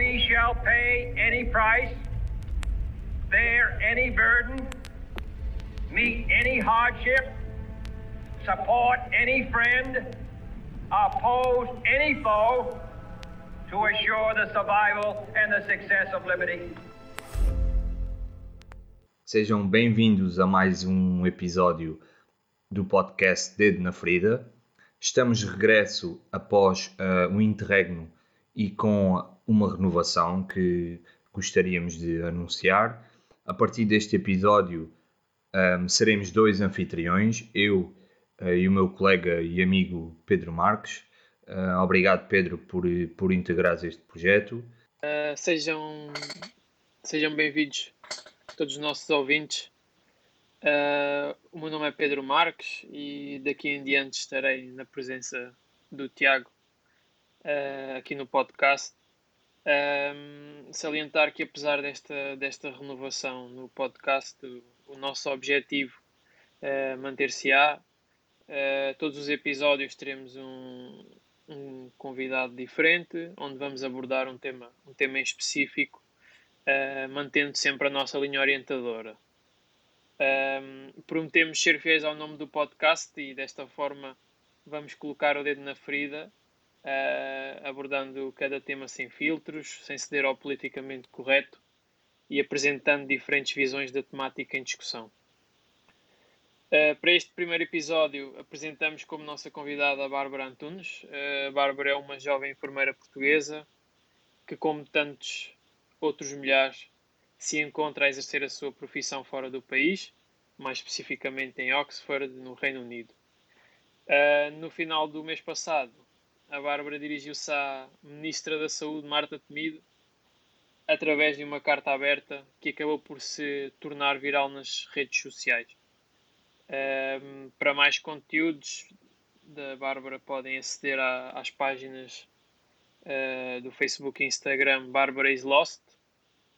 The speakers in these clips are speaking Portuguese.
we shall pay any price, bear any burden, meet any hardship, support any friend, oppose any foe to assure the survival and the success of liberty. Sejam bem-vindos a mais um episódio do podcast Dedo na Ferida. Estamos de regresso após uh, um interregno e com uma renovação que gostaríamos de anunciar. A partir deste episódio um, seremos dois anfitriões, eu uh, e o meu colega e amigo Pedro Marques. Uh, obrigado, Pedro, por, por integrares este projeto. sejam sejam bem-vindos todos os nossos ouvintes. Uh, o meu nome é Pedro Marques e daqui em diante estarei na presença do Tiago uh, aqui no podcast. Um, salientar que apesar desta, desta renovação no podcast, o, nosso objetivo uh, manter-se-á. Uh, todos os episódios teremos um, um convidado diferente, onde vamos abordar um tema, um tema em específico uh, mantendo sempre a nossa linha orientadora. Prometemos ser fiéis ao nome do podcast e desta forma vamos colocar o dedo na ferida, uh, abordando cada tema sem filtros, sem ceder ao politicamente correto e apresentando diferentes visões da temática em discussão. Uh, para este primeiro episódio, apresentamos como nossa convidada a Bárbara Antunes. Uh, a Bárbara é uma jovem enfermeira portuguesa que, como tantos outros milhares se encontra a exercer a sua profissão fora do país, mais especificamente em Oxford, no Reino Unido. Uh, no final do mês passado, a Bárbara dirigiu-se à Ministra da Saúde, Marta Temido, através de uma carta aberta que acabou por se tornar viral nas redes sociais. Uh, para mais conteúdos da Bárbara podem aceder a, às páginas uh, do Facebook e Instagram Bárbara is Lost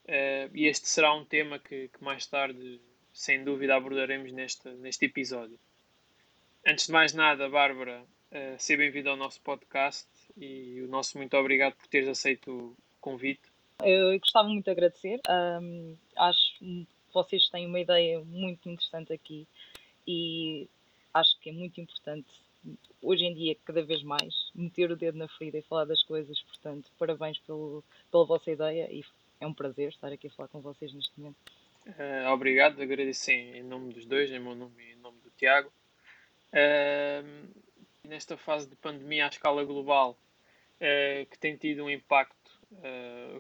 Uh, e este será um tema que, que, mais tarde, sem dúvida, abordaremos neste, neste episódio. Antes de mais nada, Bárbara, uh, seja bem-vinda ao nosso podcast e o nosso muito obrigado por teres aceito o convite. Eu gostava muito de agradecer. Um, acho que vocês têm uma ideia muito interessante aqui e acho que é muito importante hoje em dia, cada vez mais, meter o dedo na ferida e falar das coisas. Portanto, parabéns pelo, pela vossa ideia e é um prazer estar aqui a falar com vocês neste momento. Uh, obrigado, agradeço em, em, nome dos dois, em meu nome e em nome do Tiago. Uh, nesta fase de pandemia à escala global, uh, que tem tido um impacto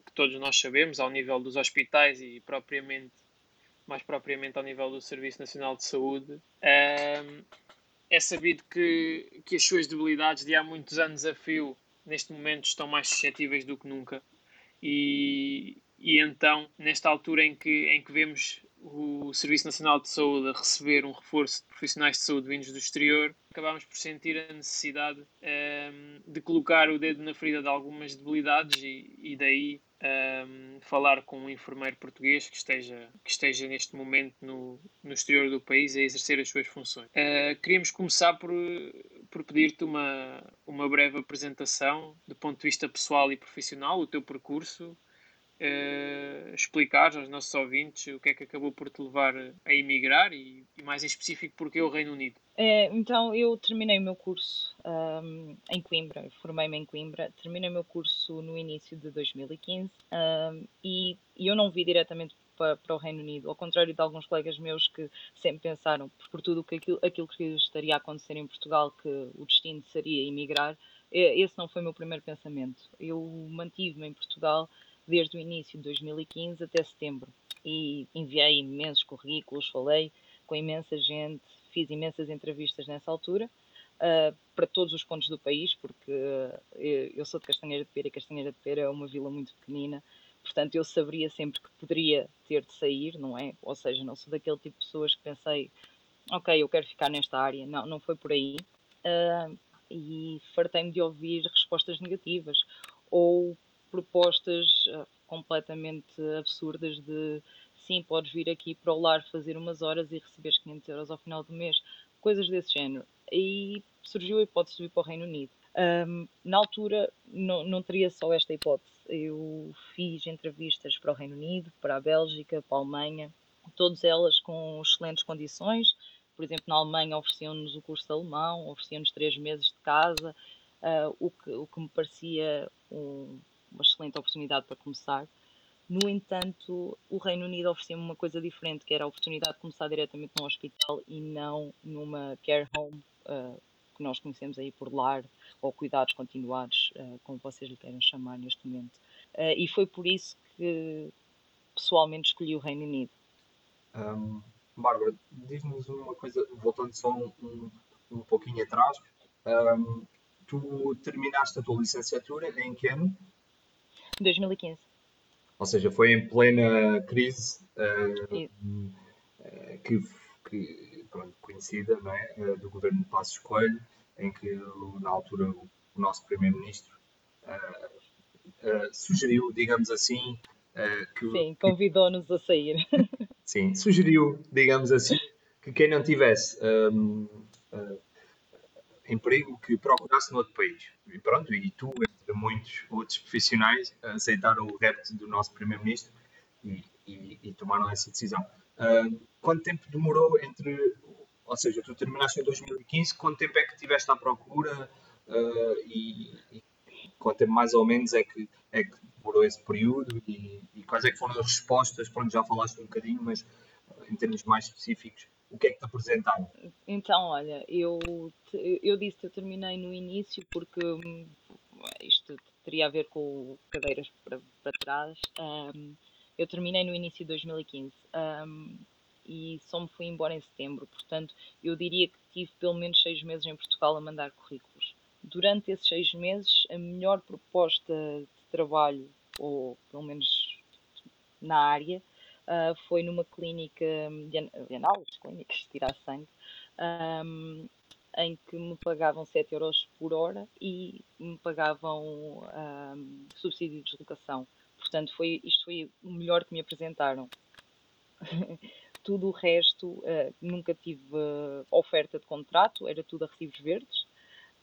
que todos nós sabemos ao nível dos hospitais e propriamente, mais propriamente ao nível do Serviço Nacional de Saúde, é sabido que, que as suas debilidades de há muitos anos a fio, neste momento, estão mais suscetíveis do que nunca. E, e então, nesta altura em que, em que vemos o Serviço Nacional de Saúde a receber um reforço de profissionais de saúde vindos do exterior, acabámos por sentir a necessidade um, ehm, de colocar o dedo na ferida de algumas debilidades e, e daí um, ehm, falar com um enfermeiro português que esteja, que esteja neste momento no, no exterior do país a exercer as suas funções. Uh, queríamos começar por, por pedir-te uma, uma breve apresentação do ponto de vista pessoal e profissional, o teu percurso, uh, explicar aos nossos ouvintes o que é que acabou por te levar a emigrar e, e mais em específico porque o Reino Unido. É, então, eu terminei o meu curso um, em Coimbra, formei-me em Coimbra, terminei o meu curso no início de 2015 um, e, e eu não vi diretamente para, o Reino Unido, ao contrário de alguns colegas meus que sempre pensaram, por tudo que aquilo, aquilo que estaria a acontecer em Portugal, que o destino seria emigrar, esse não foi o meu primeiro pensamento. Eu mantive-me em Portugal desde o início de 2015 até setembro e enviei imensos currículos, falei com imensa gente, fiz imensas entrevistas nessa altura uh, para todos os pontos do país, porque uh, eu sou de Castanheira de Pera e Castanheira de Pera é uma vila muito pequenina, portanto eu saberia sempre que poderia ter de sair, não é? Ou seja, não sou daquele tipo de pessoas que pensei, ok, eu quero ficar nesta área, não, não foi por aí. Uh, e fartei-me de ouvir respostas negativas ou propostas uh, completamente absurdas de sim, podes vir aqui para o lar fazer umas horas e receberes 500 euros ao final do mês, coisas desse género. E surgiu a hipótese de vir para o Reino Unido. Um, na altura não, não teria só esta hipótese. Eu fiz entrevistas para o Reino Unido, para a Bélgica, para a Alemanha, todas elas com excelentes condições. Por exemplo, na Alemanha ofereciam-nos o curso de alemão, ofereciam-nos três meses de casa, uh, o, que, o que me parecia um, uma excelente oportunidade para começar. No entanto, o Reino Unido oferecia-me uma coisa diferente, que era a oportunidade de começar diretamente num hospital e não numa care home, uh, que nós conhecemos aí por lar, ou cuidados continuados, uh, como vocês lhe querem chamar neste momento. Uh, e foi por isso que pessoalmente escolhi o Reino Unido. Um, Bárbara, diz-nos uma coisa, voltando só um, um, um pouquinho atrás. Um, tu terminaste a tua licenciatura em que ano? 2015. Ou seja, foi em plena crise uh, uh, que, que pronto, conhecida não é? Uh, do governo de Passos Coelho, em que na altura o, nosso primeiro-ministro sugeriu, digamos assim, que sim, convidou-nos a sair. sim, sugeriu, digamos assim, que quem não tivesse um, emprego que procurasse noutro país. E pronto, e tu, muitos outros profissionais, aceitaram o repto do nosso Primeiro-Ministro e, e, e, tomaram essa decisão. Uh, quanto tempo demorou entre. Ou seja, tu terminaste em 2015, quanto tempo é que estiveste à procura uh, e, e, quanto tempo mais ou menos é que, é que demorou esse período e, e quais é que foram as respostas? Pronto, já falaste um bocadinho, mas em termos mais específicos, o que é que te apresentaram? Então, olha, eu, eu disse que eu terminei no início porque hum, isto teria a ver com cadeiras para, para trás. Um, eu terminei no início de 2015 um, e só me fui embora em setembro, portanto, eu diria que tive pelo menos seis meses em Portugal a mandar currículos. Durante esses seis meses, a melhor proposta de trabalho, ou pelo menos na área, uh, foi numa clínica de análise, clínicas de tirar sangue, um, em que me pagavam 7 euros por hora e me pagavam um, subsídio de deslocação. Portanto, foi, isto foi o melhor que me apresentaram. tudo o resto, uh, nunca tive uh, oferta de contrato, era tudo a recibos verdes.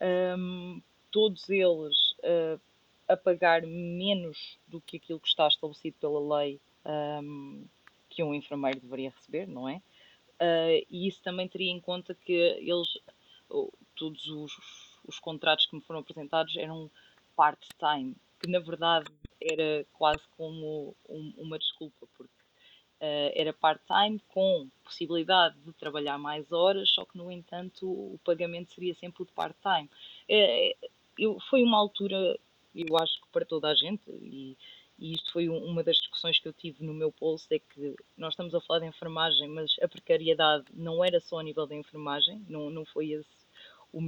Um, todos eles uh, a pagar menos do que aquilo que está estabelecido pela lei um, que um enfermeiro deveria receber, não é? Uh, e isso também teria em conta que eles, todos os, os contratos que me foram apresentados eram part-time, que na verdade era quase como um, uma desculpa, porque uh, era part-time com possibilidade de trabalhar mais horas, só que no entanto o pagamento seria sempre o de part-time. Uh, foi uma altura, eu acho que para toda a gente, e e isto foi uma das discussões que eu tive no meu post, é que nós estamos a falar de enfermagem, mas a precariedade não era só a nível da enfermagem, não, não foi esse o,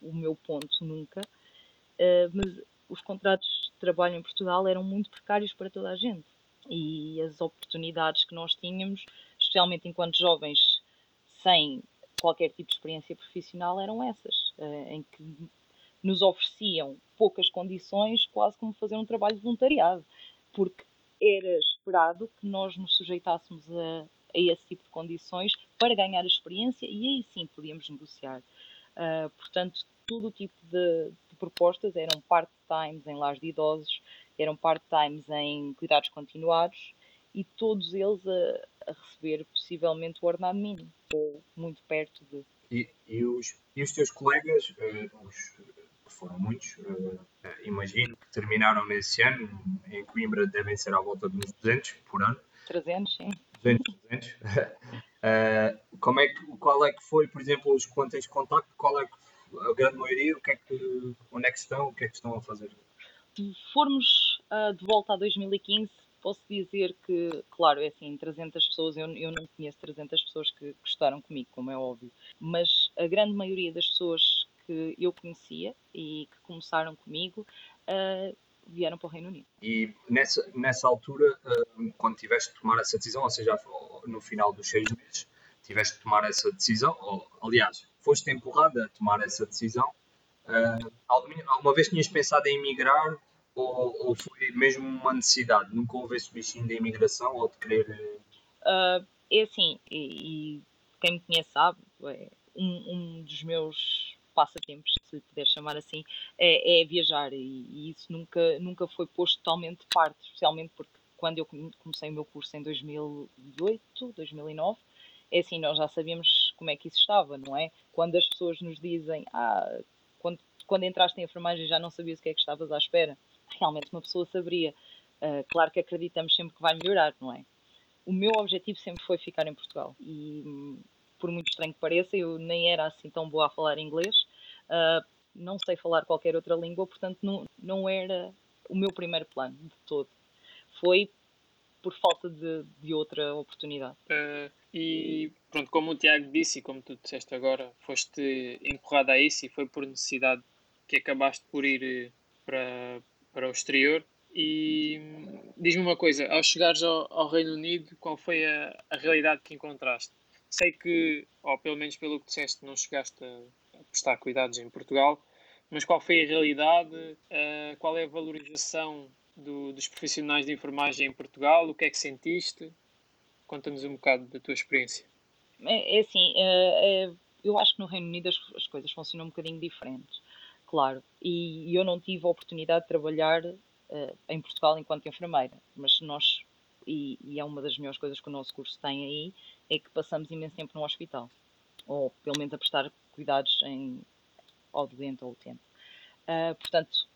o meu ponto nunca, uh, mas os contratos de trabalho em Portugal eram muito precários para toda a gente. E as oportunidades que nós tínhamos, especialmente enquanto jovens sem qualquer tipo de experiência profissional, eram essas, uh, em que nos ofereciam poucas condições, quase como fazer um trabalho de voluntariado porque era esperado que nós nos sujeitássemos a, a esse tipo de condições para ganhar experiência e aí sim podíamos negociar. Uh, portanto, todo o tipo de, de propostas eram part-times em lares de idosos, eram part-times em cuidados continuados e todos eles a, a, receber possivelmente o ordenado mínimo, ou muito perto de. E, e, os, e os teus colegas, uh, os, foram muitos, uh, imagino que terminaram nesse ano, em Coimbra devem ser à volta de uns 200 por ano. 300, sim. 200, 200. uh, como é que, qual é que foi, por exemplo, os que tens contacto, qual é que a grande maioria, o que é que, onde é que estão, o que é que estão a fazer? Se formos uh, de volta a 2015, posso dizer que, claro, é assim, 300 pessoas, eu, eu não conheço 300 pessoas que, que estudaram comigo, como é óbvio, mas a grande maioria das pessoas que eu conhecia e que começaram comigo uh, vieram para o Reino Unido. E nessa, nessa altura, uh, quando tiveste de tomar essa decisão, ou seja, no final dos seis meses, tiveste de tomar essa decisão, ou, aliás, foste empurrada a tomar essa decisão, uh, alguma vez tinhas pensado em emigrar ou, ou, foi mesmo uma necessidade? Nunca houve esse bichinho da imigração ou de querer... Uh, é assim, e, e, quem me conhece sabe, é, um, um dos meus passatempos, se puder chamar assim, é, é viajar e, e, isso nunca, nunca foi posto totalmente de parte, especialmente porque quando eu comecei o meu curso em 2008, 2009, é assim, nós já sabíamos como é que isso estava, não é? Quando as pessoas nos dizem, ah, quando, quando entraste em enfermagem já não sabias o que é que estavas à espera, realmente uma pessoa saberia. Uh, claro que acreditamos sempre que vai melhorar, não é? O meu objetivo sempre foi ficar em Portugal e, por muito estranho que pareça, eu nem era assim tão boa a falar inglês, uh, não sei falar qualquer outra língua, portanto não, não era o meu primeiro plano de todo. Foi por falta de, de outra oportunidade. Uh, e pronto, como o Tiago disse e como tu disseste agora, foste empurrada a isso e foi por necessidade que acabaste por ir eh, para, para o exterior. E diz-me uma coisa, ao chegares ao, ao, Reino Unido, qual foi a, a realidade que encontraste? Sei que, ou pelo menos pelo que disseste, não chegaste a, prestar cuidados em Portugal, mas qual foi a realidade? Uh, qual é a valorização do, dos profissionais de enfermagem em Portugal? O que é que sentiste? Conta-nos um bocado da tua experiência. É, é assim, é, é, eu acho que no Reino Unido as, as, coisas funcionam um bocadinho diferentes, claro. E, eu não tive a oportunidade de trabalhar em Portugal enquanto enfermeira, mas nós, e, e, é uma das melhores coisas que o nosso curso tem aí, é que passamos imenso tempo no hospital, ou pelo menos a prestar cuidados em, ao doente ou utente. Uh, portanto,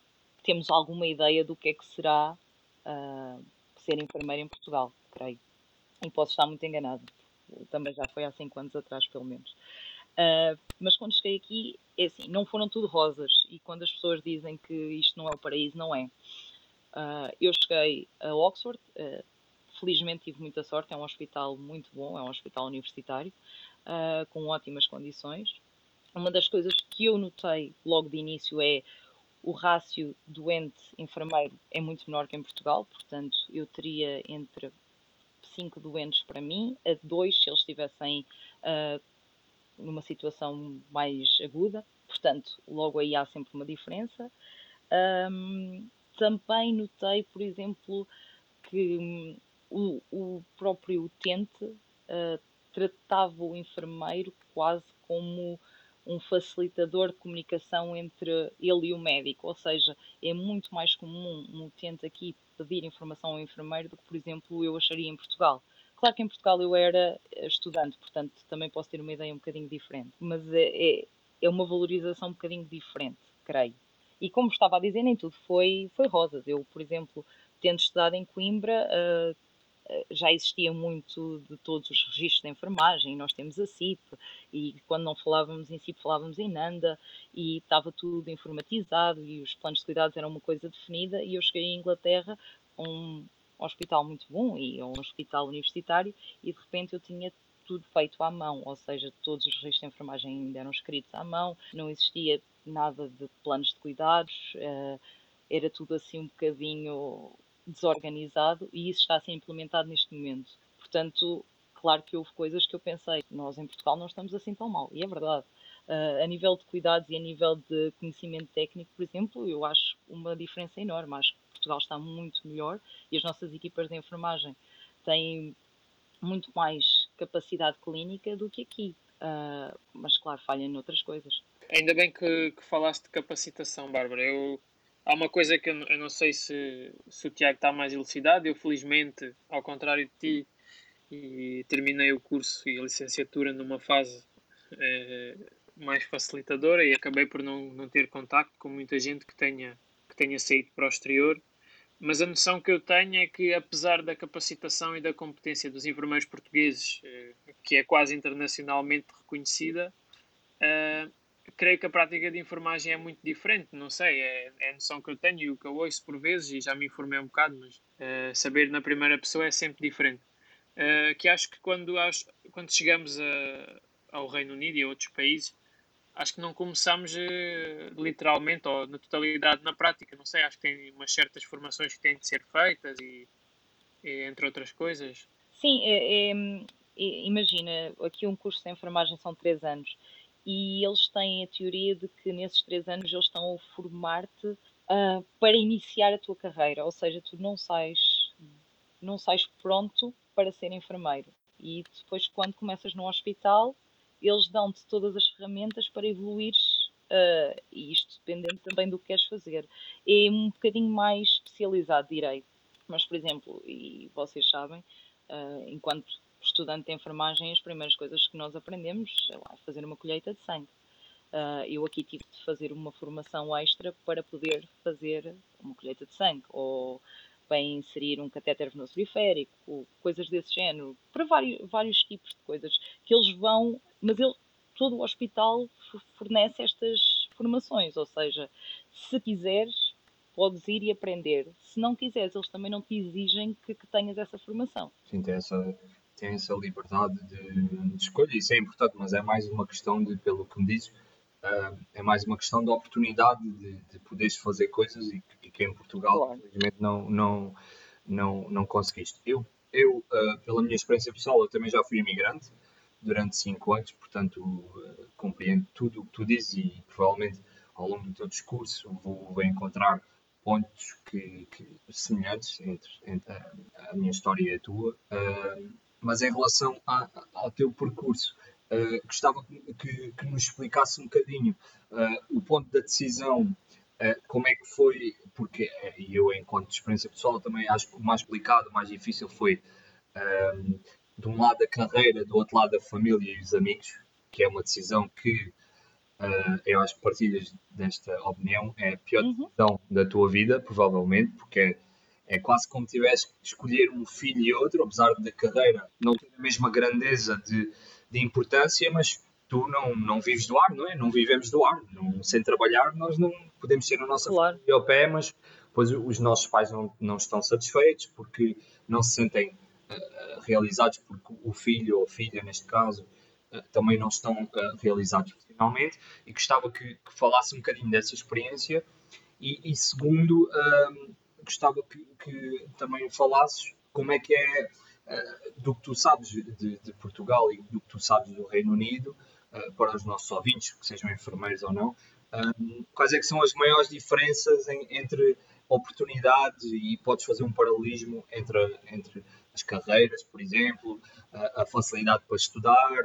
temos alguma ideia do que é que será uh, ser enfermeira em Portugal, creio. E posso estar muito enganado. Também já foi há 5 anos atrás, pelo menos. Uh, mas quando cheguei aqui, é assim, não foram tudo rosas. E quando as pessoas dizem que isto não é o paraíso, não é. Eu cheguei a Oxford, felizmente tive muita sorte, é um hospital muito bom, é um hospital universitário, com ótimas condições. Uma das coisas que eu notei logo de início é o rácio doente-enfermeiro é muito menor que em Portugal, portanto, eu teria entre 5 doentes para mim, a 2 se eles estivessem uh, numa situação mais aguda, portanto, logo aí há sempre uma diferença. Um, também notei, por exemplo, que um, o, o, próprio utente uh, tratava o enfermeiro quase como um facilitador de comunicação entre ele e o médico, ou seja, é muito mais comum um utente aqui pedir informação ao enfermeiro do que, por exemplo, eu acharia em Portugal. Claro que em Portugal eu era estudante, portanto também posso ter uma ideia um bocadinho diferente, mas é, é, é uma valorização um bocadinho diferente, creio. E como estava a dizer, nem tudo foi, foi rosas. Eu, por exemplo, tendo estudado em Coimbra, uh, já existia muito de todos os registros de enfermagem, nós temos a CIP, e quando não falávamos em CIP, falávamos em NANDA, e estava tudo informatizado, e os planos de cuidados eram uma coisa definida, e eu cheguei à Inglaterra, um hospital muito bom, e um hospital universitário, e de repente eu tinha tudo feito à mão, ou seja, todos os registros de enfermagem ainda eram escritos à mão, não existia nada de planos de cuidados, eh, era tudo assim um bocadinho desorganizado e isso está a ser implementado neste momento. Portanto, claro que houve coisas que eu pensei, nós em Portugal não estamos assim tão mal, e é verdade. Uh, a nível de cuidados e a nível de conhecimento técnico, por exemplo, eu acho uma diferença enorme. Acho que Portugal está muito melhor e as nossas equipas de enfermagem têm muito mais capacidade clínica do que aqui. Uh, mas, claro, falham noutras coisas. Ainda bem que, que falaste de capacitação, Bárbara. Eu Há uma coisa que eu, não sei se, se o Tiago está mais elucidado. Eu, felizmente, ao contrário de ti, e terminei o curso e a licenciatura numa fase eh, mais facilitadora e acabei por não, não ter contacto com muita gente que tenha, que tenha saído para o exterior. Mas a noção que eu tenho é que, apesar da capacitação e da competência dos enfermeiros portugueses, eh, que é quase internacionalmente reconhecida, eh, creio que a prática de enfermagem é muito diferente, não sei, é, é a noção que eu tenho e o que eu ouço por vezes, e já me informei um bocado, mas uh, saber na primeira pessoa é sempre diferente. Uh, que acho que quando, quando chegamos a, ao Reino Unido e a outros países, acho que não começamos uh, literalmente ou na totalidade na prática, não sei, acho que tem umas certas formações que têm de ser feitas e, e entre outras coisas. Sim, é, é, imagina, aqui um curso de enfermagem são três anos e eles têm a teoria de que nesses três anos eles estão a formar-te uh, para iniciar a tua carreira, ou seja, tu não sais, não sais pronto para ser enfermeiro. E depois, quando começas no hospital, eles dão-te todas as ferramentas para evoluires uh, e isto dependendo também do que queres fazer. É um bocadinho mais especializado, direi. Mas, por exemplo, e vocês sabem, uh, enquanto estudante de enfermagem, as primeiras coisas que nós aprendemos é lá, fazer uma colheita de sangue. Uh, eu aqui tive de fazer uma formação extra para poder fazer uma colheita de sangue, ou bem inserir um catéter venoso periférico, coisas desse género, para vários, vários tipos de coisas que eles vão, mas ele, todo o hospital fornece estas formações, ou seja, se quiseres, podes ir e aprender. Se não quiseres, eles também não te exigem que, que tenhas essa formação. Sim, tem essa, tem essa liberdade de, de escolha, isso é importante, mas é mais uma questão de, pelo que me dizes, uh, é mais uma questão de oportunidade de, de poderes fazer coisas e, e que em Portugal, claro. infelizmente, não, não, não, não conseguiste. Eu, eu uh, pela minha experiência pessoal, eu também já fui imigrante durante 5 anos, portanto, uh, compreendo tudo o que tu dizes e provavelmente ao longo do teu discurso vou, vou encontrar pontos que, que semelhantes entre, entre a, a, minha história e a tua. Uh, mas em relação a, ao teu percurso, uh, gostava que, que, nos explicasse um bocadinho uh, o ponto da decisão, como é que foi, porque eu, enquanto experiência pessoal, também acho que o mais complicado, o mais difícil foi de um lado a carreira, do outro lado a família e os amigos, que é uma decisão que Uh, eu acho que partilhas desta opinião. É a pior uhum. decisão da tua vida, provavelmente, porque é, quase como tivesse que escolher um filho e outro, apesar da carreira não ter a mesma grandeza de, de importância, mas tu não, não vives do ar, não é? Não vivemos do ar. Não, sem trabalhar, nós não podemos ter a nossa claro. família ao pé, mas depois os nossos pais não, não estão satisfeitos porque não se sentem uh, realizados porque o filho ou a filha, neste caso, uh, também não estão uh, realizados finalmente, e gostava que, que, falasse um bocadinho dessa experiência. E, e segundo, um, gostava que, que, também falasses como é que é uh, do que tu sabes de, de, Portugal e do que tu sabes do Reino Unido, uh, para os nossos ouvintes, que sejam enfermeiros ou não, um, quais é que são as maiores diferenças em, entre oportunidades e podes fazer um paralelismo entre, entre as carreiras, por exemplo, a, a facilidade para estudar.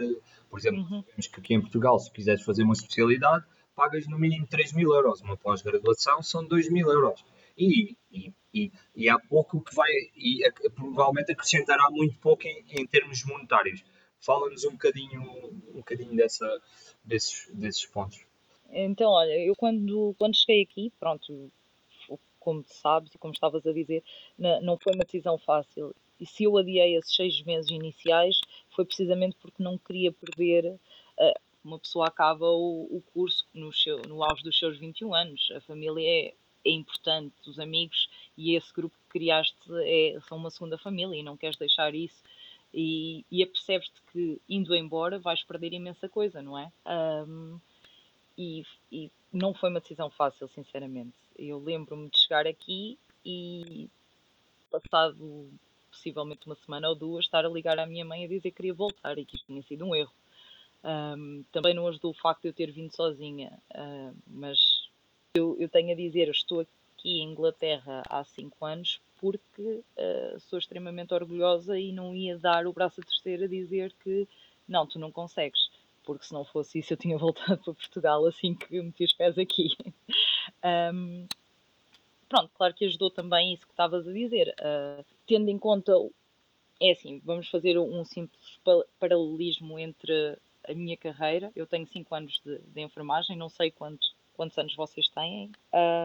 Por exemplo, uhum. que aqui em Portugal, se quiseres fazer uma especialidade, pagas no mínimo 3 mil euros. Uma pós-graduação são 2 mil euros. E, e, e, e, há pouco que vai, e a, provavelmente acrescentará muito pouco em, em termos monetários. Fala-nos um bocadinho, um bocadinho dessa, desses, desses pontos. Então, olha, eu quando, quando cheguei aqui, pronto, como sabes e como estavas a dizer, não foi uma decisão fácil. E se eu adiei esses seis meses iniciais, foi precisamente porque não queria perder. Uh, uma pessoa acaba o, o curso no, seu, no auge dos seus 21 anos. A família é, é importante, os amigos e esse grupo que criaste é, são uma segunda família e não queres deixar isso. E, e apercebes-te que indo embora vais perder imensa coisa, não é? Um, e, e não foi uma decisão fácil, sinceramente. Eu lembro-me de chegar aqui e passado possivelmente uma semana ou duas, estar a ligar à minha mãe a dizer que queria voltar e que isto tinha sido um erro. Um, também não ajudou o facto de eu ter vindo sozinha, mas eu, eu, tenho a dizer, eu estou aqui em Inglaterra há 5 anos porque uh, sou extremamente orgulhosa e não ia dar o braço a torcer a dizer que não, tu não consegues, porque se não fosse isso eu tinha voltado para Portugal assim que meti os pés aqui. um, pronto, claro que ajudou também isso que estavas a dizer. Uh, tendo em conta, é assim, vamos fazer um simples paralelismo entre a minha carreira. Eu tenho 5 anos de, de, enfermagem, não sei quanto, quantos anos vocês têm,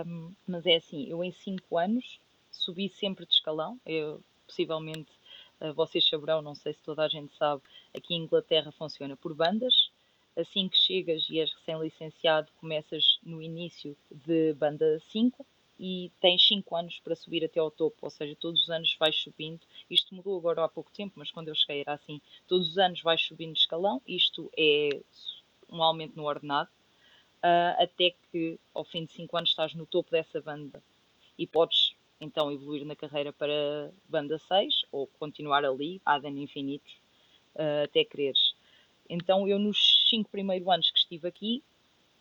um, mas é assim, eu em 5 anos subi sempre de escalão. Eu, possivelmente uh, vocês saberão, não sei se toda a gente sabe, aqui em Inglaterra funciona por bandas. Assim que chegas e és recém-licenciado, começas no início de banda 5 e tens 5 anos para subir até ao topo, ou seja, todos os anos vais subindo. Isto mudou agora há pouco tempo, mas quando eu cheguei era assim: todos os anos vais subindo de escalão, isto é um aumento no ordenado, uh, até que ao fim de 5 anos estás no topo dessa banda e podes então evoluir na carreira para banda 6 ou continuar ali, ad infinitos, uh, até quereres. Então eu nos 5 primeiros anos que estive aqui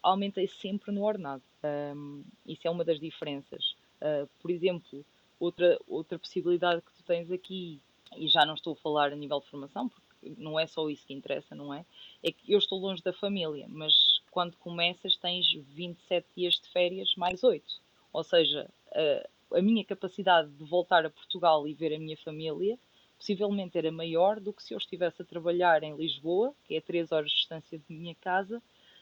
aumentei sempre no ordenado. Um, isso é uma das diferenças. Uh, por exemplo, outra, outra possibilidade que tu tens aqui, e já não estou a falar a nível de formação, porque não é só isso que interessa, não é? É que eu estou longe da família, mas quando começas tens 27 dias de férias mais 8. Ou seja, a, a minha capacidade de voltar a Portugal e ver a minha família possivelmente era maior do que se eu estivesse a trabalhar em Lisboa, que é 3 horas de distância de minha casa,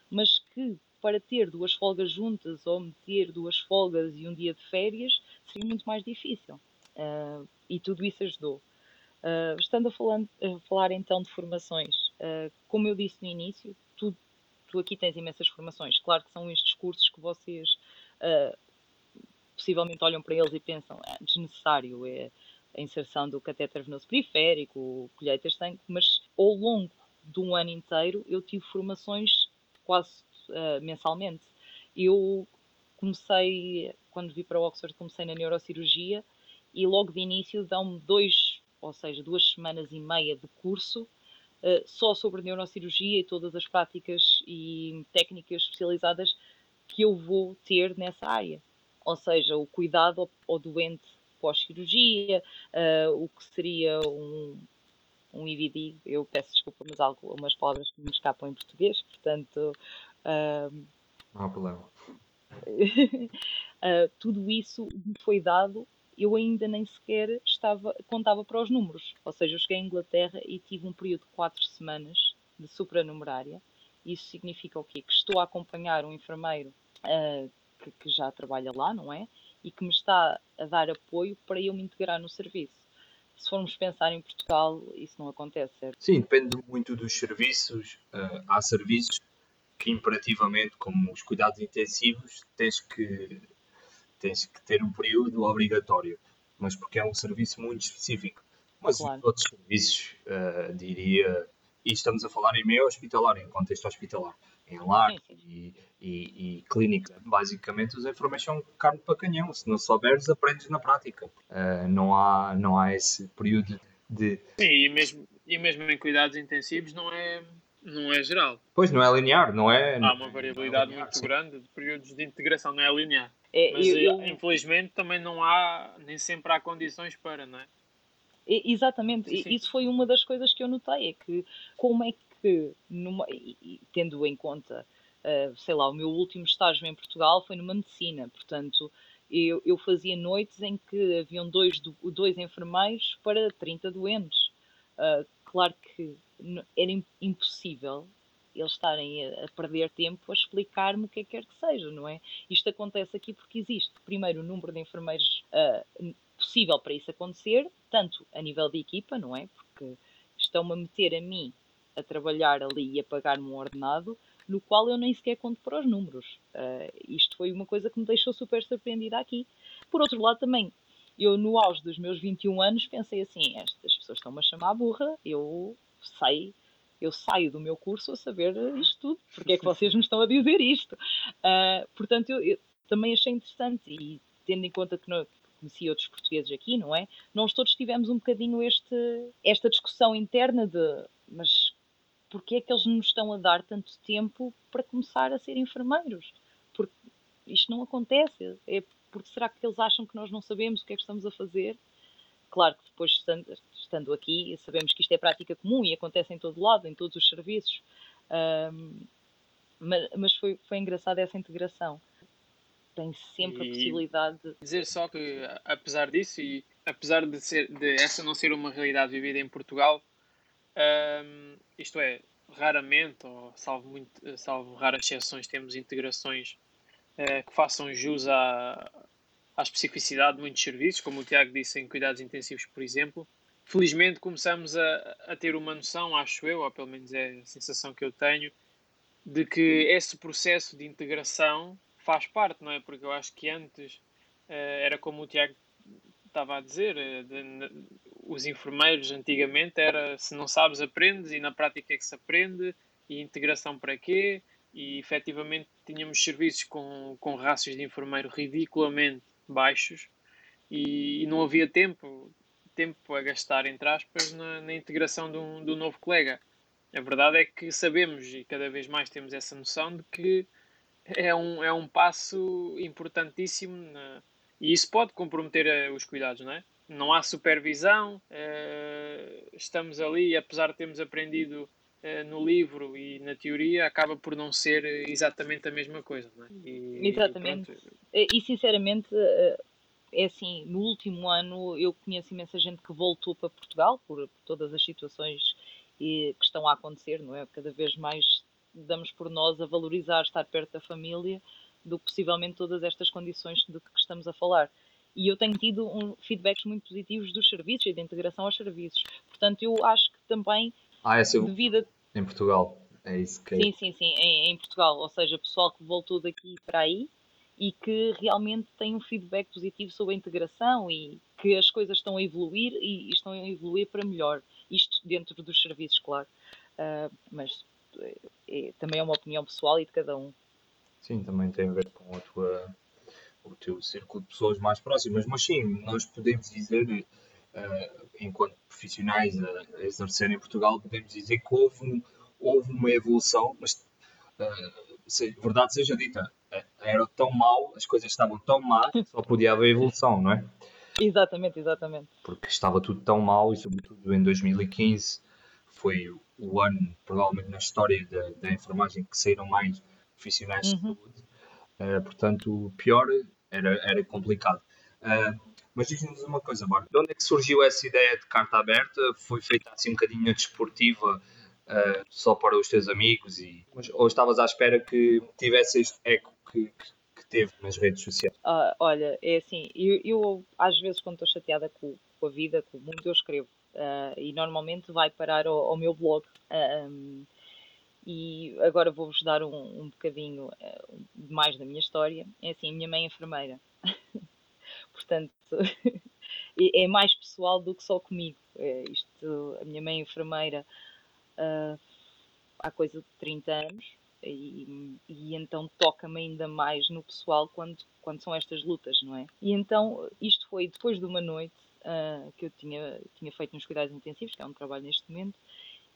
mas que para ter duas folgas juntas ou meter duas folgas e um dia de férias seria muito mais difícil. Uh, e tudo isso ajudou. Uh, estando a, falando, a, falar então de formações, uh, como eu disse no início, tu, tu, aqui tens imensas formações. Claro que são estes cursos que vocês possivelmente olham para eles e pensam é desnecessário, é a inserção do catéter venoso periférico, colheitas de sangue, mas ao longo de um ano inteiro eu tive formações quase uh, mensalmente. Eu comecei, quando vi para Oxford, comecei na neurocirurgia e logo de início dão-me dois, ou seja, duas semanas e meia de curso uh, só sobre neurocirurgia e todas as práticas e técnicas especializadas que eu vou ter nessa área. Ou seja, o cuidado ao, ao doente pós-cirurgia, uh, o que seria um, um IVD, eu peço desculpa, mas algumas palavras que me escapam em português, portanto. Uh, Não há problema. uh, tudo isso me foi dado, eu ainda nem sequer estava, contava para os números. Ou seja, eu cheguei à Inglaterra e tive um período de quatro semanas de supranumerária. Isso significa o quê? Que estou a acompanhar um enfermeiro uh, que, que já trabalha lá, não é? E que me está a dar apoio para eu me integrar no serviço se formos pensar em Portugal, isso não acontece, certo? Sim, depende muito dos serviços. Uh, há serviços que imperativamente, como os cuidados intensivos, tens que, tens que ter um período obrigatório, mas porque é um serviço muito específico. Mas claro. outros serviços, uh, diria, e estamos a falar em meio hospitalar, em contexto hospitalar, em lar e, e, e, clínica. Basicamente, os enfermeiros são carne para canhão. Se não souberes, aprendes na prática. Uh, não, há, não há esse período de. Sim, e mesmo, e mesmo em cuidados intensivos não é, não é geral. Pois, não é linear, não é? Há uma variabilidade é linear, muito sim. grande de períodos de integração, não é linear. É, Mas, eu, infelizmente, também não há, nem sempre há condições para, não é? Exatamente, sim, sim. isso foi uma das coisas que eu notei, é que como é que, numa, tendo em conta, uh, sei lá, o meu último estágio em Portugal foi numa medicina, portanto, eu, eu fazia noites em que haviam dois, dois enfermeiros para 30 doentes. Uh, claro que era impossível eles estarem a, perder tempo a explicar-me o que é que quer que seja, não é? Isto acontece aqui porque existe, primeiro, o número de enfermeiros uh, possível para isso acontecer, tanto a nível de equipa, não é? Porque estão-me a meter a mim a trabalhar ali e a pagar-me um ordenado, no qual eu nem sequer conto para os números. Uh, isto foi uma coisa que me deixou super surpreendida aqui. Por outro lado, também, eu no auge dos meus 21 anos pensei assim: estas pessoas estão-me a chamar burra, eu sei. Eu saio do meu curso a saber isto tudo, porque é que vocês me estão a dizer isto? Uh, portanto, eu, eu, também achei interessante e tendo em conta que, não, conheci outros portugueses aqui, não é? Nós todos tivemos um bocadinho este, esta discussão interna de mas porquê é que eles nos estão a dar tanto tempo para começar a ser enfermeiros? Porque isto não acontece. É porque será que eles acham que nós não sabemos o que é que estamos a fazer? Claro que depois, estando, aqui, sabemos que isto é prática comum e acontece em todo lado, em todos os serviços. Um, mas, mas foi, foi engraçada essa integração. Tem sempre e a possibilidade de. Dizer só que, apesar disso, e apesar de, ser, de essa não ser uma realidade vivida em Portugal, um, isto é, raramente, ou salvo, muito, salvo raras exceções, temos integrações uh, que façam jus à, à especificidade de muitos serviços, como o Tiago disse em cuidados intensivos, por exemplo. Felizmente começamos a, a ter uma noção, acho eu, ou pelo menos é a sensação que eu tenho, de que esse processo de integração faz parte, não é? Porque eu acho que antes uh, era como o Tiago estava a dizer, uh, de, os enfermeiros antigamente era se não sabes aprendes e na prática é que se aprende e integração para quê e efetivamente tínhamos serviços com, com rácios de enfermeiro ridiculamente baixos e, e não havia tempo tempo a gastar entre aspas na, na integração de um, do novo colega a verdade é que sabemos e cada vez mais temos essa noção de que é um, é um passo importantíssimo na, e isso pode comprometer eh, os cuidados, não é? não há supervisão, uh, estamos ali, apesar de termos aprendido uh, no livro e na teoria acaba por não ser exatamente a mesma coisa. Não é? e, exatamente. E, e sinceramente, é assim, no último ano eu conheço imensa gente que voltou para Portugal por, por todas as situações que estão a acontecer, não é? Cada vez mais damos por nós a valorizar estar perto da família do que possivelmente todas estas condições de que estamos a falar. E eu tenho tido um, feedbacks muito positivos dos serviços e da integração aos serviços. Portanto, eu acho que também, ah, é devido a... Em Portugal, é isso que. Sim, sim, sim, em, em Portugal. Ou seja, pessoal que voltou daqui para aí e que realmente tem um feedback positivo sobre a integração e que as coisas estão a evoluir e estão a evoluir para melhor. Isto dentro dos serviços, claro. Uh, mas é, é, também é uma opinião pessoal e de cada um. Sim, também tem a ver com a tua, o teu círculo de pessoas mais próximas. Mas sim, nós podemos dizer, uh, enquanto profissionais a, a exercer em Portugal, podemos dizer que houve, houve uma evolução, mas uh, se, verdade seja dita, era tão mal, as coisas estavam tão más, só podia haver evolução, não é? Exatamente, exatamente. Porque estava tudo tão mal e, sobretudo, em 2015 foi o ano, provavelmente, na história da, da enfermagem que saíram mais profissionais de uhum. saúde. Uh, portanto, pior era, era complicado. Uh, mas diz-nos uma coisa, Bart. De onde é que surgiu essa ideia de carta aberta? Foi feita assim um bocadinho desportiva, uh, só para os teus amigos? E... Mas, ou estavas à espera que tivesse este eco que, que teve nas redes sociais? Uh, olha, é assim, eu, eu, às vezes quando estou chateada com, com, a vida, com o mundo, eu escrevo. Uh, e normalmente vai parar ao, ao meu blog. Um, e agora vou-vos dar um, um bocadinho mais da minha história. É assim, a minha mãe é enfermeira. Portanto, é mais pessoal do que só comigo. É, isto, a minha mãe é enfermeira há coisa de 30 anos e, e então toca-me ainda mais no pessoal quando, quando são estas lutas, não é? E então isto foi depois de uma noite uh, que eu tinha, tinha feito nos cuidados intensivos, que é um trabalho neste momento,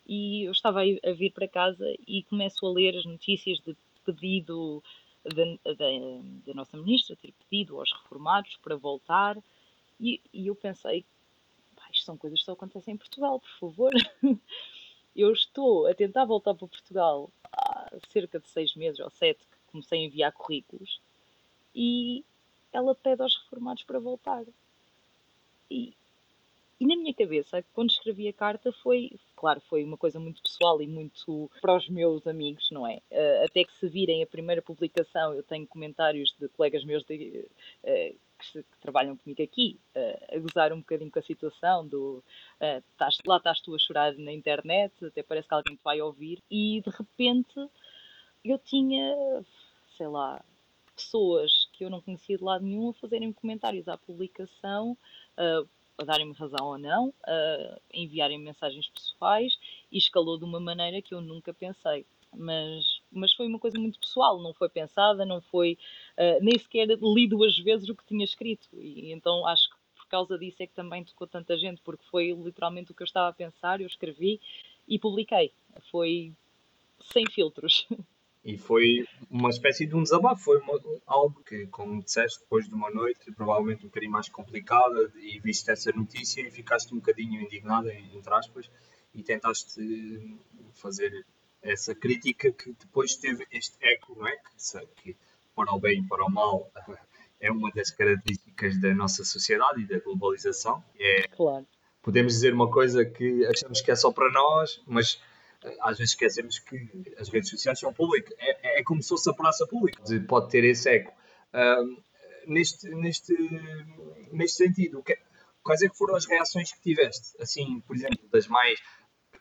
e eu estava a vir para casa e começo a ler as notícias de pedido da nossa ministra ter pedido aos reformados para voltar e, e eu pensei, isto são coisas que só acontecem em Portugal, por favor. eu estou a tentar voltar para Portugal há cerca de seis meses ou sete que comecei a enviar currículos e ela pede aos reformados para voltar. E, e na minha cabeça, quando escrevi a carta, foi, claro, foi uma coisa muito pessoal e muito para os meus amigos, não é? Uh, até que se virem a primeira publicação, eu tenho comentários de colegas meus de, uh, que, que, trabalham comigo aqui, uh, a gozar um bocadinho com a situação do tás, lá estás tu a chorar na internet, até parece que alguém te vai ouvir, e de repente eu tinha, sei lá, pessoas que eu não conhecia de lado nenhum a fazerem comentários à publicação, uh, a darem-me razão ou não, a enviarem mensagens pessoais e escalou de uma maneira que eu nunca pensei. Mas, mas foi uma coisa muito pessoal, não foi pensada, não foi uh, nem sequer li duas vezes o que tinha escrito. E então acho que por causa disso é que também tocou tanta gente, porque foi literalmente o que eu estava a pensar, eu escrevi e publiquei. Foi sem filtros. E foi uma espécie de um desabafo, foi uma, algo que, como disseste, depois de uma noite provavelmente um bocadinho mais complicada e viste essa notícia e ficaste um bocadinho indignada, entre aspas, e tentaste fazer essa crítica que depois teve este eco, não é? Que, que para o bem e para o mal é uma das características da nossa sociedade e da globalização. É, claro. Podemos dizer uma coisa que achamos que é só para nós, mas às vezes esquecemos que as redes sociais são públicas. É, é como se fosse a praça pública. Pode ter esse eco. Uh, neste, neste, neste sentido, que, quais é que foram as reações que tiveste? Assim, por exemplo, das mais,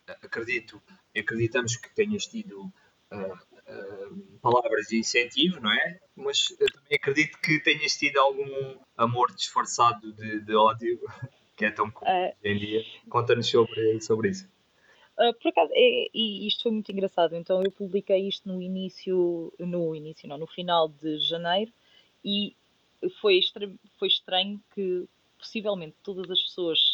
acredito, acreditamos que tenhas tido uh, uh, palavras de incentivo, não é? Mas também acredito que tenhas tido algum amor disfarçado de, de ódio, que é tão comum hoje em dia. Conta-nos sobre, sobre isso. Uh, por acaso, é, e isto foi muito engraçado. Então, eu publiquei isto no início, no início, não, no final de janeiro, e foi, foi estranho que possivelmente todas as pessoas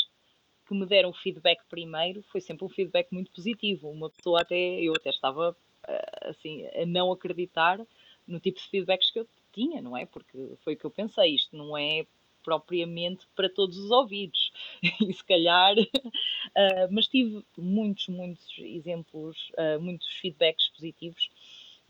que me deram feedback primeiro foi sempre um feedback muito positivo. Uma pessoa até, eu até estava ah, assim, a não acreditar no tipo de feedbacks que eu tinha, não é? Porque foi o que eu pensei, isto não é propriamente para todos os ouvidos, e se calhar, uh, mas tive muitos, muitos exemplos, uh, muitos feedbacks positivos,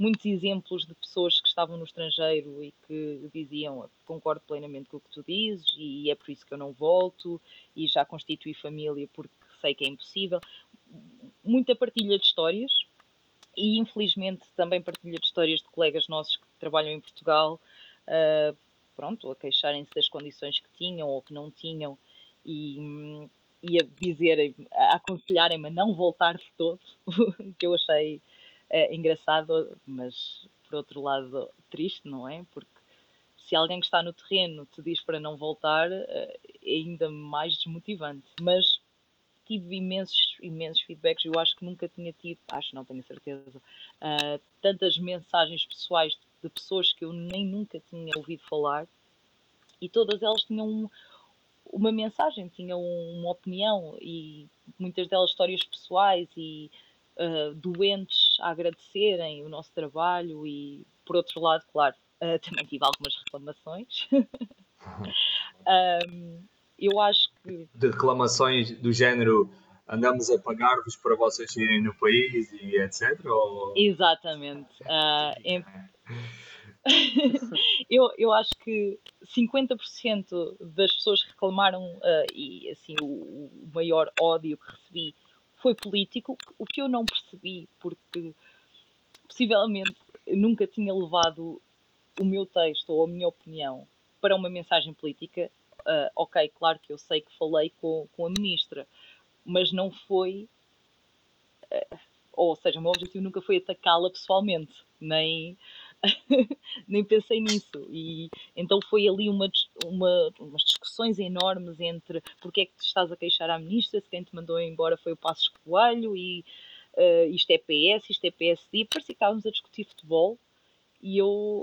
muitos exemplos de pessoas que estavam no estrangeiro e que diziam concordo plenamente com o que tu dizes e é por isso que eu não volto e já constituí família porque sei que é impossível. Muita partilha de histórias e infelizmente também partilha de histórias de colegas nossos que trabalham em Portugal uh, pronto, a queixarem-se das condições que tinham ou que não tinham e, e a a aconselharem-me a não voltar de todo, que eu achei uh, engraçado, mas por outro lado triste, não é? Porque se alguém que está no terreno te diz para não voltar, é ainda mais desmotivante. Mas tive imensos, imensos feedbacks, eu acho que nunca tinha tido, acho não tenho certeza, uh, tantas mensagens pessoais de pessoas que eu nem nunca tinha ouvido falar e todas elas tinham uma mensagem, tinham uma opinião e muitas delas histórias pessoais e uh, doentes a agradecerem o nosso trabalho e por outro lado, claro, uh, também tive algumas reclamações. um, eu acho que. De reclamações do género andamos a pagar-vos para vocês irem no país e etc. Ou... Exatamente. Uh, em, eu, eu acho que 50% das pessoas que reclamaram uh, e assim o, o, maior ódio que recebi foi político, o que eu não percebi porque possivelmente nunca tinha levado o meu texto ou a minha opinião para uma mensagem política. Uh, ok, claro que eu sei que falei com, com a ministra, mas não foi. Uh, ou seja, o meu objetivo nunca foi atacá-la pessoalmente, nem nem pensei nisso. E então foi ali uma, uma, umas discussões enormes entre porque é que te estás a queixar à ministra, se quem te mandou embora foi o Passos Coelho e uh, isto é PS, isto é PSD. Parecia que estávamos a discutir futebol e eu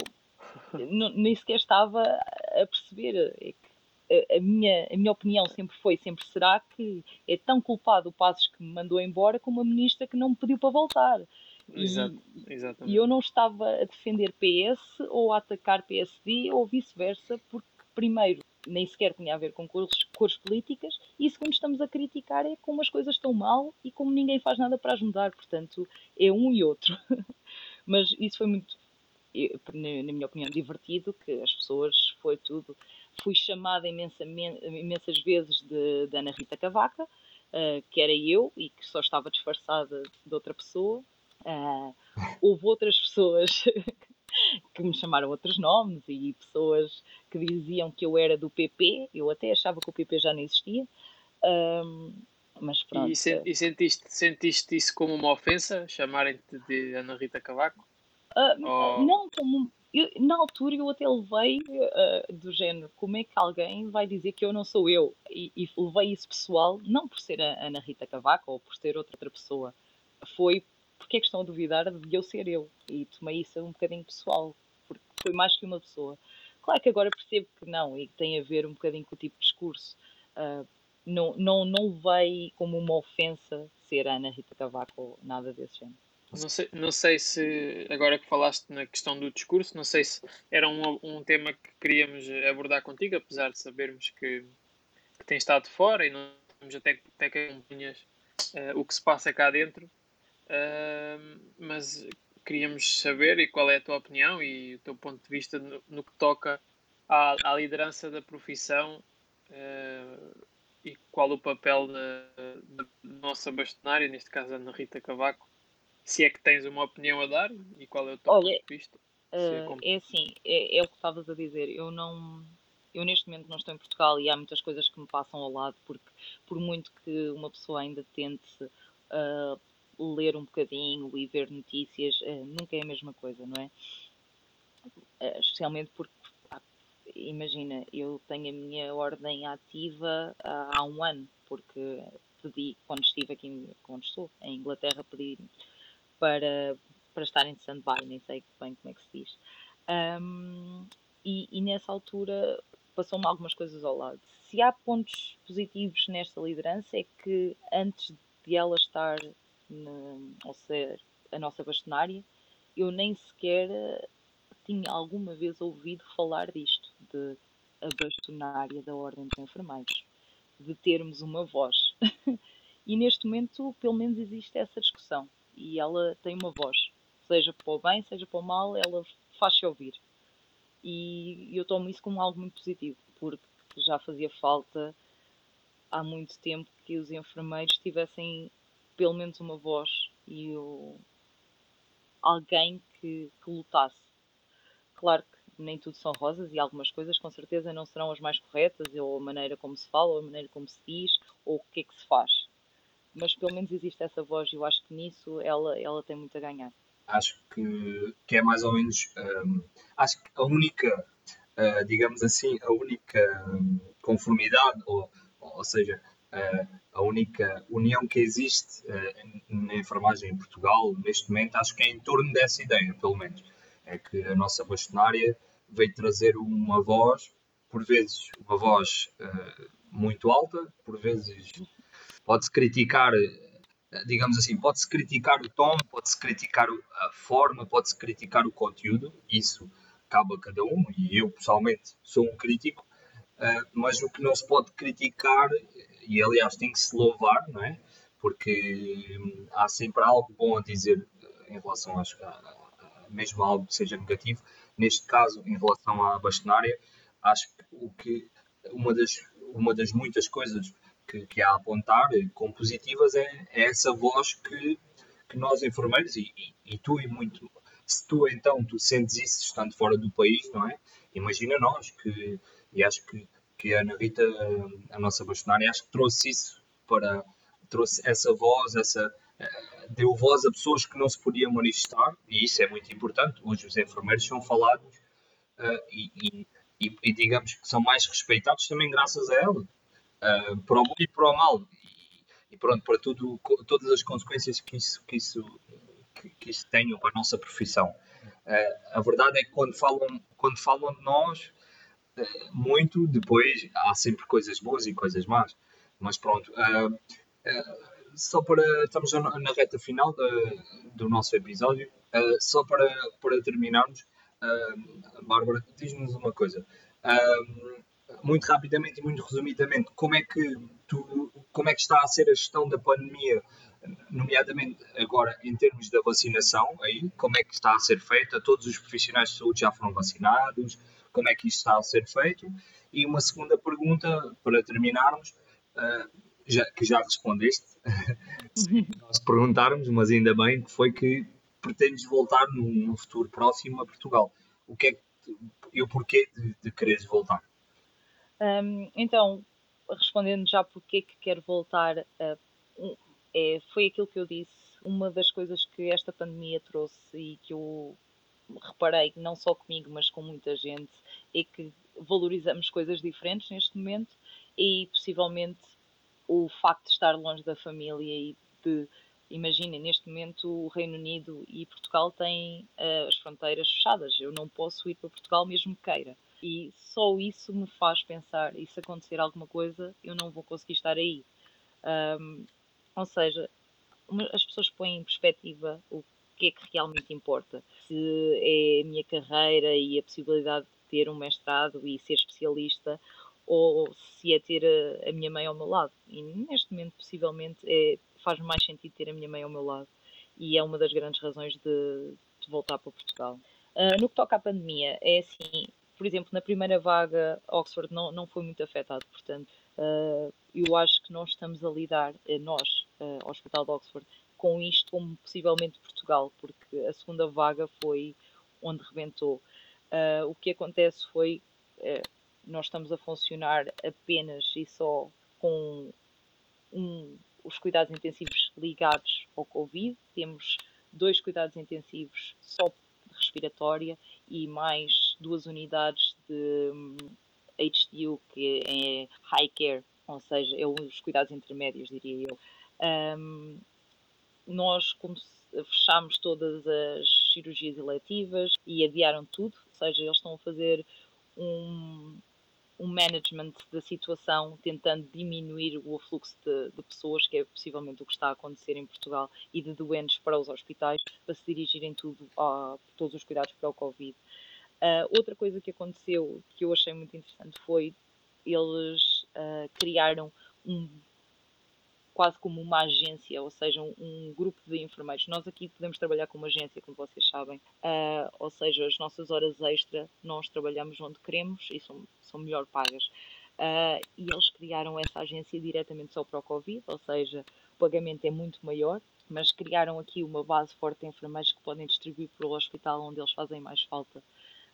nem sequer estava a perceber. É que a, a, minha, a minha opinião sempre foi, sempre será que é tão culpado o Passos que me mandou embora como a ministra que não me pediu para voltar. Exato, e, e eu não estava a defender PS ou a atacar PSD ou vice-versa, porque, primeiro, nem sequer tinha a ver com cores, cores políticas, e segundo, estamos a criticar é como as coisas estão mal e como ninguém faz nada para as mudar. Portanto, é um e outro. Mas isso foi muito, na minha opinião, divertido, que as pessoas, foi tudo. Fui chamada imensamente, imensas vezes de, de Ana Rita Cavaca, uh, que era eu e que só estava disfarçada de outra pessoa. Uh, houve outras pessoas que me chamaram outros nomes e pessoas que diziam que eu era do PP, eu até achava que o PP já não existia. Um, mas pronto. E, e, sentiste, sentiste isso como uma ofensa, chamarem-te de Ana Rita Cavaco? Uh, Ou... Não, como. Eu, na altura eu até levei uh, do género, como é que alguém vai dizer que eu não sou eu? E, e levei isso pessoal, não por ser a Ana Rita Cavaco ou por ser outra, outra pessoa, foi porque é que estão a duvidar de eu ser eu? E tomei isso um bocadinho pessoal, porque foi mais que uma pessoa. Claro que agora percebo que não, e que tem a ver um bocadinho com o tipo de discurso. Uh, não, não, não veio como uma ofensa ser Ana Rita Cavaco ou nada desse género. Não sei, não sei se, agora que falaste na questão do discurso, não sei se era um, um tema que queríamos abordar contigo, apesar de sabermos que, que tens estado fora e não temos até, até que acompanhas uh, o que se passa cá dentro. Uh, mas queríamos saber e qual é a tua opinião e o teu ponto de vista no, no que toca à, à, liderança da profissão uh, e qual o papel da, nossa bastonária, neste caso Ana Rita Cavaco, se é que tens uma opinião a dar e qual é o teu Olha, ponto de vista. Uh, é assim, é, é o que estavas a dizer, eu não eu neste momento não estou em Portugal e há muitas coisas que me passam ao lado porque por muito que uma pessoa ainda tente uh, ler um bocadinho e ver notícias uh, nunca é a mesma coisa, não é? Uh, especialmente porque, ah, imagina, eu tenho a minha ordem ativa há um ano, porque pedi, quando estive aqui, quando estou em Inglaterra, pedi para, para estar em stand-by, nem sei bem como é que se diz. Um, e, e nessa altura passou-me algumas coisas ao lado. Se há pontos positivos nesta liderança é que antes de ela estar ao ser a nossa bastonária, eu nem sequer tinha alguma vez ouvido falar disto, de a bastonária da Ordem dos Enfermeiros, de termos uma voz. e neste momento, pelo menos, existe essa discussão e ela tem uma voz, seja para o bem, seja para o mal, ela faz-se ouvir. E eu tomo isso como algo muito positivo, porque já fazia falta há muito tempo que os enfermeiros tivessem pelo menos uma voz e o... alguém que, que lutasse. Claro que nem tudo são rosas e algumas coisas com certeza não serão as mais corretas, ou a maneira como se fala, ou a maneira como se diz, ou o que é que se faz. Mas pelo menos existe essa voz e eu acho que nisso ela, ela tem muito a ganhar. Acho que, que é mais ou menos. Um, acho que a única, uh, digamos assim, a única um, conformidade, ou, ou seja, a única união que existe uh, na enfermagem em Portugal neste momento, acho que é em torno dessa ideia, pelo menos. É que a nossa bastonária veio trazer uma voz, por vezes uma voz uh, muito alta, por vezes pode-se criticar, digamos assim, pode-se criticar o tom, pode-se criticar a forma, pode-se criticar o conteúdo, isso cabe a cada um, e eu pessoalmente sou um crítico, mas o que não se pode criticar, e aliás tem que se louvar, não é? Porque hum, há sempre algo bom a dizer em relação a, a, a mesmo algo que seja negativo, Neste caso, em relação à bastonária, acho que, o que uma, das, uma das muitas coisas que, que há a apontar como positivas é, é essa voz que, que nós enfermeiros, e, e, e, tu e muito, se tu então tu sentes isso estando fora do país, não é? Imagina nós, que, e acho que, que a Ana Rita, a nossa bastonária, acho que trouxe isso para, trouxe essa voz, essa, deu voz a pessoas que não se podiam manifestar, e isso é muito importante. Hoje os enfermeiros são falados uh, e, e, e, digamos que são mais respeitados também graças a ela, uh, para o bom e para o mal. E, e, pronto, para tudo, todas as consequências que isso, que isso, que, que isso tem para a nossa profissão. Uh, a verdade é que quando falam, quando falam de nós, muito, depois há sempre coisas boas e coisas más. Mas pronto só para. Estamos na reta final de, do nosso episódio. Uh, só para, para terminarmos, uh, Bárbara, diz-nos uma coisa. Uh, muito rapidamente e muito resumidamente, como é que tu, como é que está a ser a gestão da pandemia, nomeadamente agora em termos da vacinação, aí, como é que está a ser feita? Todos os profissionais de saúde já foram vacinados? Como é que isto está a ser feito? E uma segunda pergunta, para terminarmos, uh, já, que já respondeste, se nós perguntarmos, mas ainda bem que foi que pretendes voltar num, futuro próximo a Portugal. O que é que, e o porquê de, de quereres voltar? Um, então, respondendo já porquê que quero voltar, uh, é, foi aquilo que eu disse. Uma das coisas que esta pandemia trouxe e que eu reparei, não só comigo, mas com muita gente, é que valorizamos coisas diferentes neste momento e possivelmente o facto de estar longe da família e de imaginem, neste momento o Reino Unido e Portugal têm uh, as fronteiras fechadas. Eu não posso ir para Portugal mesmo que queira. E só isso me faz pensar, e se acontecer alguma coisa, eu não vou conseguir estar aí. Um, ou seja, as pessoas põem em perspectiva o que é que realmente importa. Se é a minha carreira e a possibilidade de ter um mestrado e ser especialista, ou se é ter a, a, minha mãe ao meu lado. E neste momento, possivelmente, é, faz mais sentido ter a minha mãe ao meu lado. E é uma das grandes razões de, de voltar para Portugal. Uh, no que toca à pandemia, é assim, por exemplo, na primeira vaga, Oxford não, não foi muito afetado, portanto, uh, eu acho que nós estamos a lidar, eh, nós, uh, Hospital de Oxford, com isto como possivelmente Portugal, porque a segunda vaga foi onde rebentou. Uh, o que acontece foi, nós estamos a funcionar apenas e só com um, os cuidados intensivos ligados ao Covid. Temos dois cuidados intensivos só respiratória e mais duas unidades de um, HDU, que é High Care, ou seja, é os cuidados intermédios, diria eu. Um, nós fechámos todas as cirurgias eletivas e adiaram tudo, ou seja, eles estão a fazer um, um management da situação, tentando diminuir o afluxo de, de, pessoas, que é possivelmente o que está a acontecer em Portugal, e de doentes para os hospitais, para se dirigirem tudo a todos os cuidados para o Covid. Uh, outra coisa que aconteceu que eu achei muito interessante foi eles uh, criaram um quase como uma agência, ou seja, um, um, grupo de enfermeiros. Nós aqui podemos trabalhar como agência, como vocês sabem, uh, ou seja, as nossas horas extra nós trabalhamos onde queremos e são, são melhor pagas. Uh, e eles criaram essa agência diretamente só para o Covid, ou seja, o pagamento é muito maior, mas criaram aqui uma base forte de enfermeiros que podem distribuir para o hospital onde eles fazem mais falta.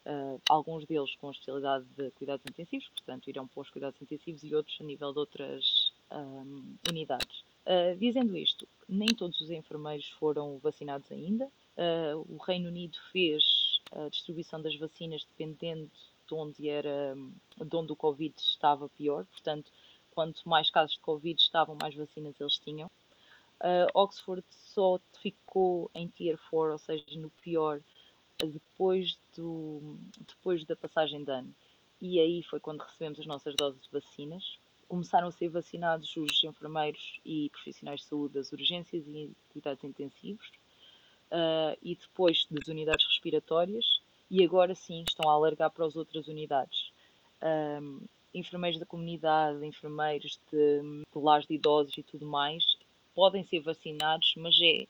Uh, alguns deles com especialidade de cuidados intensivos, portanto irão para os cuidados intensivos e outros a nível de outras um, unidades. Uh, dizendo isto, nem todos os enfermeiros foram vacinados ainda. Uh, o Reino Unido fez a distribuição das vacinas dependendo de onde, era, de onde o Covid estava pior, portanto, quanto mais casos de Covid estavam, mais vacinas eles tinham. Uh, Oxford só ficou em Tier 4, ou seja, no pior, depois, do, depois da passagem de ano. E aí foi quando recebemos as nossas doses de vacinas. Começaram a ser vacinados os enfermeiros e profissionais de saúde das urgências e cuidados intensivos, uh, e depois das unidades respiratórias, e agora sim estão a alargar para as outras unidades. Um, enfermeiros da comunidade, enfermeiros de, de lares de idosos e tudo mais, podem ser vacinados, mas é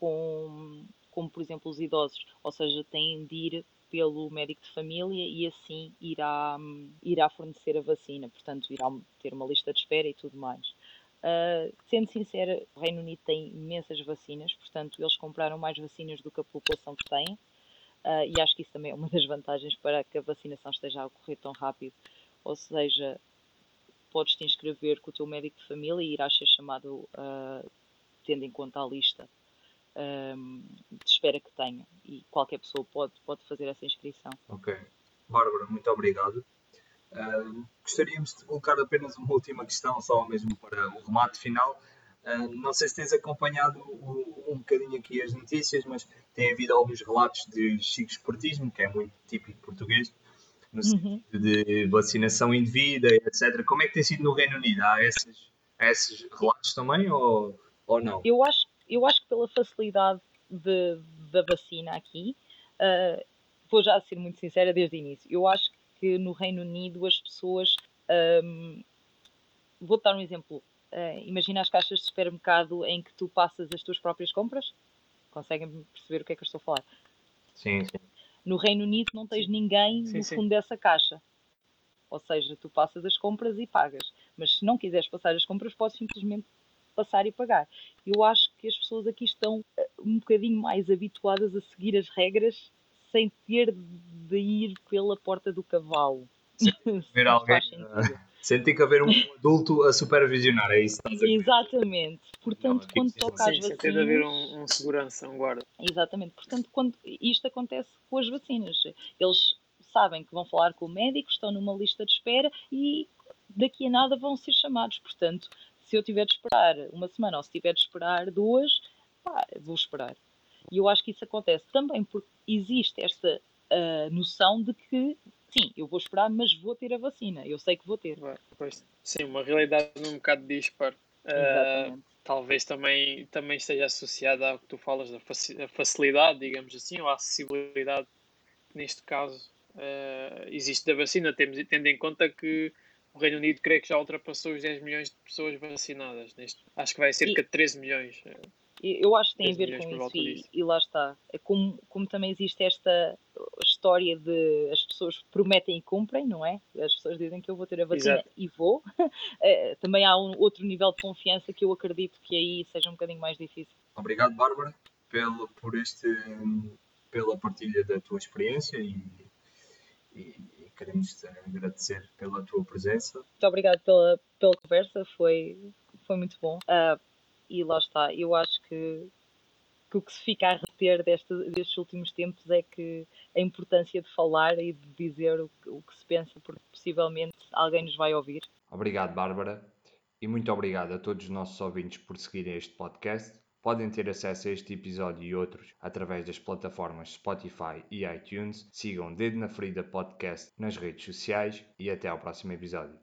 com, como por exemplo os idosos, ou seja, têm de ir pelo médico de família e assim irá, irá fornecer a vacina, portanto irá ter uma lista de espera e tudo mais. Uh, sendo sincera, o Reino Unido tem imensas vacinas, portanto eles compraram mais vacinas do que a população que tem uh, e acho que isso também é uma das vantagens para que a vacinação esteja a ocorrer tão rápido, ou seja, podes te inscrever com o teu médico de família e irás ser chamado uh, tendo em conta a lista um, espera que tenha e qualquer pessoa pode, pode fazer essa inscrição. Ok. Bárbara, muito obrigado. Uh, gostaríamos de colocar apenas uma última questão, só mesmo para o remate final. Uh, não sei se tens acompanhado um, um bocadinho aqui as notícias, mas tem havido alguns relatos de chico esportismo, que é muito típico português, no uhum. sentido de vacinação indevida, etc. Como é que tem sido no Reino Unido? Há esses, há esses relatos também ou, ou não? Eu acho eu acho que pela facilidade de, da vacina aqui, uh, vou já ser muito sincera desde o início, eu acho que no Reino Unido as pessoas. Um, vou dar um exemplo. Uh, imagina as caixas de supermercado em que tu passas as tuas próprias compras. Conseguem perceber o que é que eu estou a falar? Sim, sim. No Reino Unido não tens ninguém sim, no fundo sim. dessa caixa. Ou seja, tu passas as compras e pagas. Mas se não quiseres passar as compras, podes simplesmente passar e pagar. Eu acho que as pessoas aqui estão eh, um bocadinho mais habituadas a seguir as regras sem ter de ir pela porta do cavalo. Ver alguém. Sem ter que haver um adulto a supervisionar, é isso? Exatamente. Portanto, não, quando toca às vacinas. Sem ter de haver um, um, segurança, um guarda. Exatamente. Portanto, quando isto acontece com as vacinas, eles sabem que vão falar com o médico, estão numa lista de espera e daqui a nada vão ser chamados. Portanto, se eu tiver de esperar uma semana ou se tiver de esperar duas, pá, vou esperar. E eu acho que isso acontece também porque existe esta uh, noção de que, sim, eu vou esperar, mas vou ter a vacina. Eu sei que vou ter. Pois, sim, uma realidade um bocado dispar. Uh, talvez também, também esteja associada ao que tu falas da facilidade, digamos assim, ou à acessibilidade, neste caso, uh, existe da vacina, temos, tendo em conta que o Reino Unido creio que já ultrapassou os 10 milhões de pessoas vacinadas. Neste, acho que vai cerca e, de 13 milhões. Eu acho que tem a ver com isso e, e, lá está. É como, como também existe esta história de as pessoas prometem e cumprem, não é? As pessoas dizem que eu vou ter a vacina Exato. e vou. É, também há um outro nível de confiança que eu acredito que aí seja um bocadinho mais difícil. Obrigado, Bárbara, pelo, por este, pela partilha da tua experiência e, e queremos te agradecer pela tua presença. Muito obrigado pela, pela conversa, foi, foi muito bom. Uh, e lá está, eu acho que, que o que se fica a reter deste, destes últimos tempos é que a importância de falar e de dizer o, o que se pensa, porque possivelmente alguém nos vai ouvir. Obrigado, Bárbara, e muito obrigado a todos os nossos ouvintes por seguirem este podcast. Podem ter acesso a este episódio e outros através das plataformas Spotify e iTunes. Sigam Dedo na Ferida Podcast nas redes sociais e até ao próximo episódio.